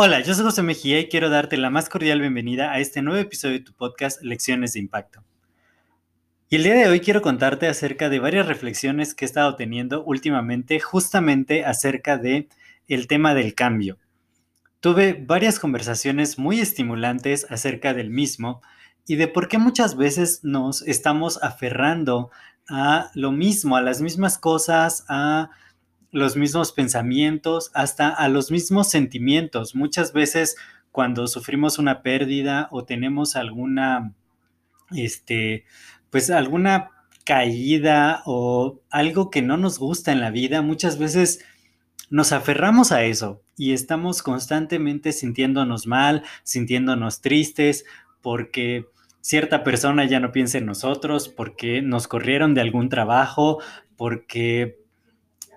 Hola, yo soy José Mejía y quiero darte la más cordial bienvenida a este nuevo episodio de tu podcast Lecciones de Impacto. Y el día de hoy quiero contarte acerca de varias reflexiones que he estado teniendo últimamente justamente acerca de el tema del cambio. Tuve varias conversaciones muy estimulantes acerca del mismo y de por qué muchas veces nos estamos aferrando a lo mismo, a las mismas cosas, a los mismos pensamientos, hasta a los mismos sentimientos. Muchas veces cuando sufrimos una pérdida o tenemos alguna, este, pues alguna caída o algo que no nos gusta en la vida, muchas veces nos aferramos a eso y estamos constantemente sintiéndonos mal, sintiéndonos tristes, porque cierta persona ya no piensa en nosotros, porque nos corrieron de algún trabajo, porque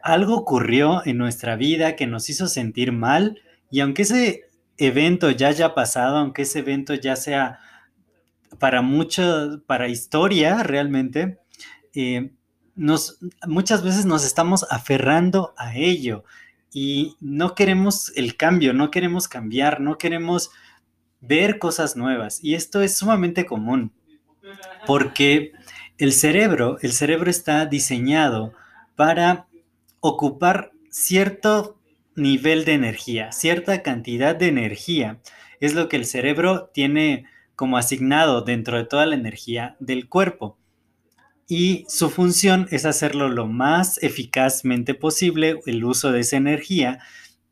algo ocurrió en nuestra vida que nos hizo sentir mal y aunque ese evento ya haya pasado, aunque ese evento ya sea para mucho, para historia realmente, eh, muchas veces nos estamos aferrando a ello y no queremos el cambio, no queremos cambiar, no queremos ver cosas nuevas. Y esto es sumamente común porque el cerebro, el cerebro está diseñado para ocupar cierto nivel de energía, cierta cantidad de energía. Es lo que el cerebro tiene como asignado dentro de toda la energía del cuerpo. Y su función es hacerlo lo más eficazmente posible, el uso de esa energía,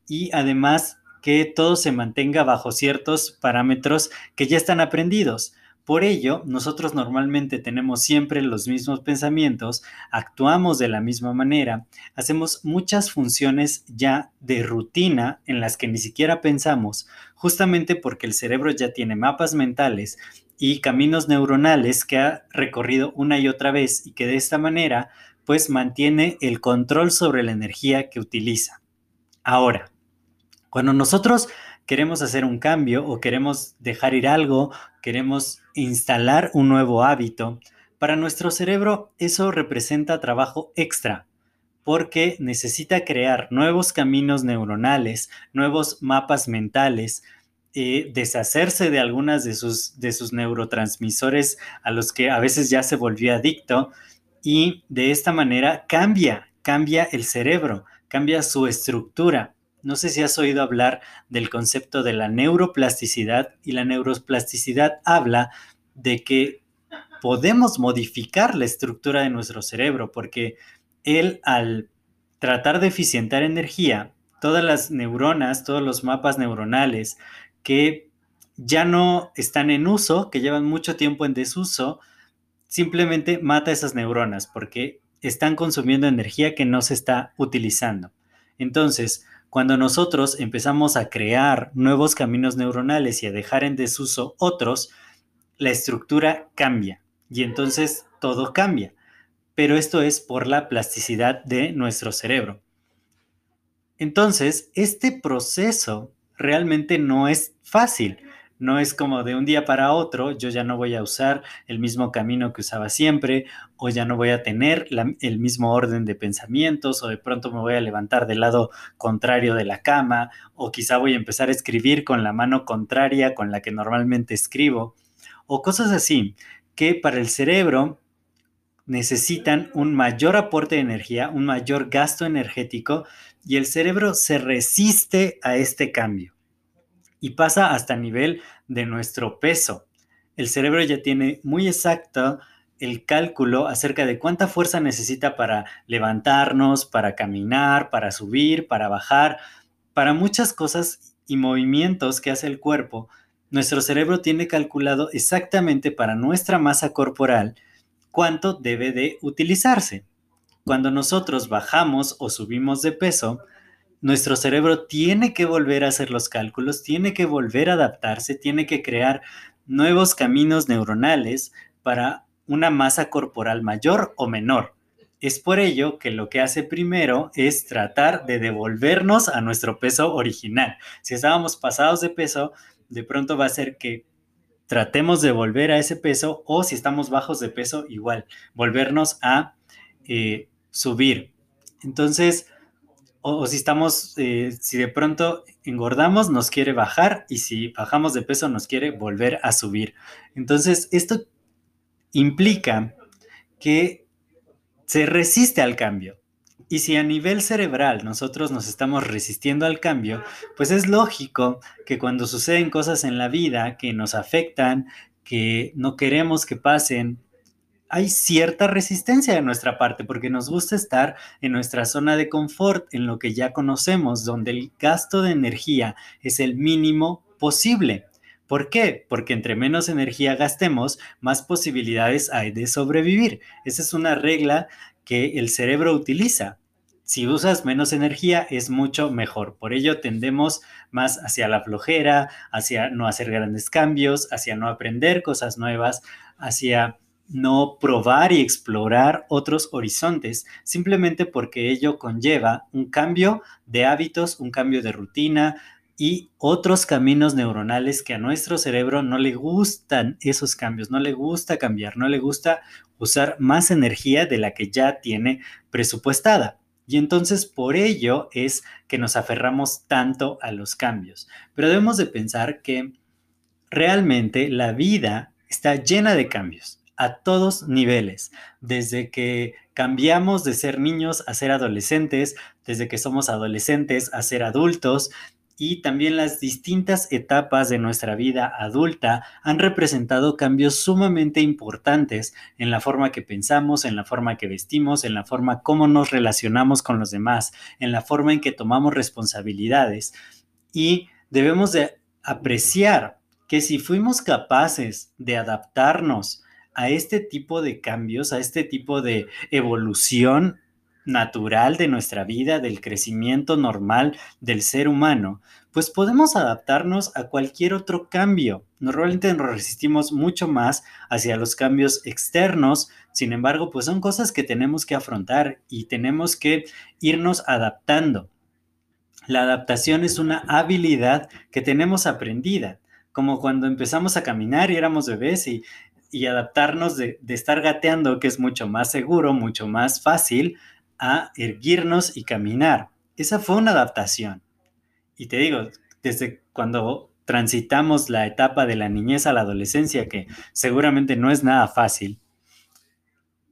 y además que todo se mantenga bajo ciertos parámetros que ya están aprendidos. Por ello, nosotros normalmente tenemos siempre los mismos pensamientos, actuamos de la misma manera, hacemos muchas funciones ya de rutina en las que ni siquiera pensamos, justamente porque el cerebro ya tiene mapas mentales y caminos neuronales que ha recorrido una y otra vez y que de esta manera pues mantiene el control sobre la energía que utiliza. Ahora, cuando nosotros queremos hacer un cambio o queremos dejar ir algo, queremos instalar un nuevo hábito, para nuestro cerebro eso representa trabajo extra, porque necesita crear nuevos caminos neuronales, nuevos mapas mentales, eh, deshacerse de algunas de sus, de sus neurotransmisores a los que a veces ya se volvió adicto y de esta manera cambia, cambia el cerebro, cambia su estructura. No sé si has oído hablar del concepto de la neuroplasticidad y la neuroplasticidad habla de que podemos modificar la estructura de nuestro cerebro porque él al tratar de eficientar energía, todas las neuronas, todos los mapas neuronales que ya no están en uso, que llevan mucho tiempo en desuso, simplemente mata esas neuronas porque están consumiendo energía que no se está utilizando. Entonces, cuando nosotros empezamos a crear nuevos caminos neuronales y a dejar en desuso otros, la estructura cambia y entonces todo cambia. Pero esto es por la plasticidad de nuestro cerebro. Entonces, este proceso realmente no es fácil no es como de un día para otro, yo ya no voy a usar el mismo camino que usaba siempre, o ya no voy a tener el mismo orden de pensamientos, o de pronto me voy a levantar del lado contrario de la cama, o quizá voy a empezar a escribir con la mano contraria con la que normalmente escribo, o cosas así, que para el cerebro necesitan un mayor aporte de energía, un mayor gasto energético, y el cerebro se resiste a este cambio y pasa hasta el nivel de nuestro peso. El cerebro ya tiene muy exacto el cálculo acerca de cuánta fuerza necesita para levantarnos, para caminar, para subir, para bajar, para muchas cosas y movimientos que hace el cuerpo. Nuestro cerebro tiene calculado exactamente para nuestra masa corporal cuánto debe de utilizarse. cuando nosotros bajamos o subimos de peso, nuestro cerebro tiene que volver a hacer los cálculos, tiene que volver a adaptarse, tiene que crear nuevos caminos neuronales para una masa corporal mayor o menor. Es por ello que lo que hace primero es tratar de devolvernos a nuestro peso original. Si estábamos pasados de peso, de pronto va a ser que tratemos de volver a ese peso o si estamos bajos de peso, igual, volvernos a eh, subir. Entonces, o, si estamos, eh, si de pronto engordamos, nos quiere bajar y si bajamos de peso, nos quiere volver a subir. Entonces, esto implica que se resiste al cambio. Y si a nivel cerebral nosotros nos estamos resistiendo al cambio, pues es lógico que cuando suceden cosas en la vida que nos afectan, que no queremos que pasen, hay cierta resistencia de nuestra parte porque nos gusta estar en nuestra zona de confort, en lo que ya conocemos, donde el gasto de energía es el mínimo posible. ¿Por qué? Porque entre menos energía gastemos, más posibilidades hay de sobrevivir. Esa es una regla que el cerebro utiliza. Si usas menos energía es mucho mejor. Por ello tendemos más hacia la flojera, hacia no hacer grandes cambios, hacia no aprender cosas nuevas, hacia no probar y explorar otros horizontes, simplemente porque ello conlleva un cambio de hábitos, un cambio de rutina y otros caminos neuronales que a nuestro cerebro no le gustan esos cambios, no le gusta cambiar, no le gusta usar más energía de la que ya tiene presupuestada. Y entonces por ello es que nos aferramos tanto a los cambios. Pero debemos de pensar que realmente la vida está llena de cambios a todos niveles, desde que cambiamos de ser niños a ser adolescentes, desde que somos adolescentes a ser adultos, y también las distintas etapas de nuestra vida adulta han representado cambios sumamente importantes en la forma que pensamos, en la forma que vestimos, en la forma como nos relacionamos con los demás, en la forma en que tomamos responsabilidades. Y debemos de apreciar que si fuimos capaces de adaptarnos a este tipo de cambios, a este tipo de evolución natural de nuestra vida, del crecimiento normal del ser humano, pues podemos adaptarnos a cualquier otro cambio. Normalmente nos resistimos mucho más hacia los cambios externos, sin embargo, pues son cosas que tenemos que afrontar y tenemos que irnos adaptando. La adaptación es una habilidad que tenemos aprendida, como cuando empezamos a caminar y éramos bebés y y adaptarnos de, estar gateando, que es mucho más seguro, mucho más fácil, a erguirnos y caminar. Esa fue una adaptación. Y te digo, desde cuando transitamos la etapa de la niñez a la adolescencia, que seguramente no es nada fácil,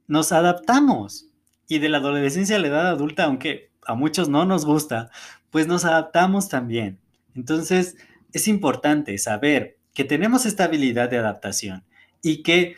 nos adaptamos. Y de la adolescencia a la edad adulta, aunque a muchos no nos gusta, pues nos adaptamos también. Entonces, es importante saber que tenemos esta habilidad de adaptación y que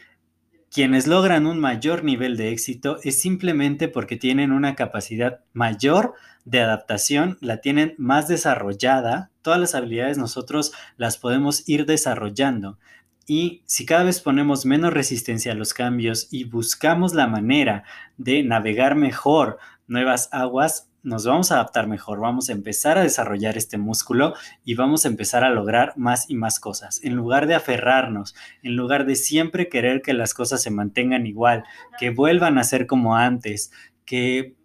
quienes logran un mayor nivel de éxito es simplemente porque tienen una capacidad mayor de adaptación, la tienen más desarrollada, todas las habilidades nosotros las podemos ir desarrollando. Y si cada vez ponemos menos resistencia a los cambios y buscamos la manera de navegar mejor nuevas aguas, nos vamos a adaptar mejor, vamos a empezar a desarrollar este músculo y vamos a empezar a lograr más y más cosas. En lugar de aferrarnos, en lugar de siempre querer que las cosas se mantengan igual, que vuelvan a ser como antes, que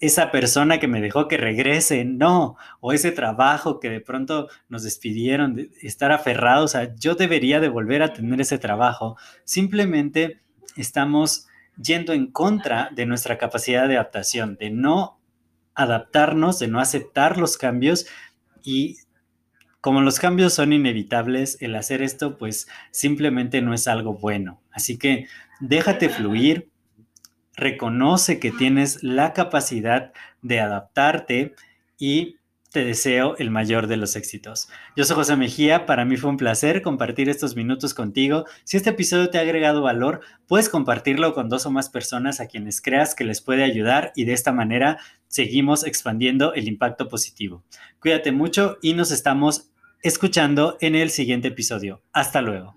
esa persona que me dejó que regrese, no, o ese trabajo que de pronto nos despidieron, de estar aferrados a yo debería de volver a tener ese trabajo, simplemente estamos yendo en contra de nuestra capacidad de adaptación, de no adaptarnos, de no aceptar los cambios y como los cambios son inevitables, el hacer esto pues simplemente no es algo bueno. Así que déjate fluir, reconoce que tienes la capacidad de adaptarte y te deseo el mayor de los éxitos. Yo soy José Mejía, para mí fue un placer compartir estos minutos contigo. Si este episodio te ha agregado valor, puedes compartirlo con dos o más personas a quienes creas que les puede ayudar y de esta manera seguimos expandiendo el impacto positivo. Cuídate mucho y nos estamos escuchando en el siguiente episodio. Hasta luego.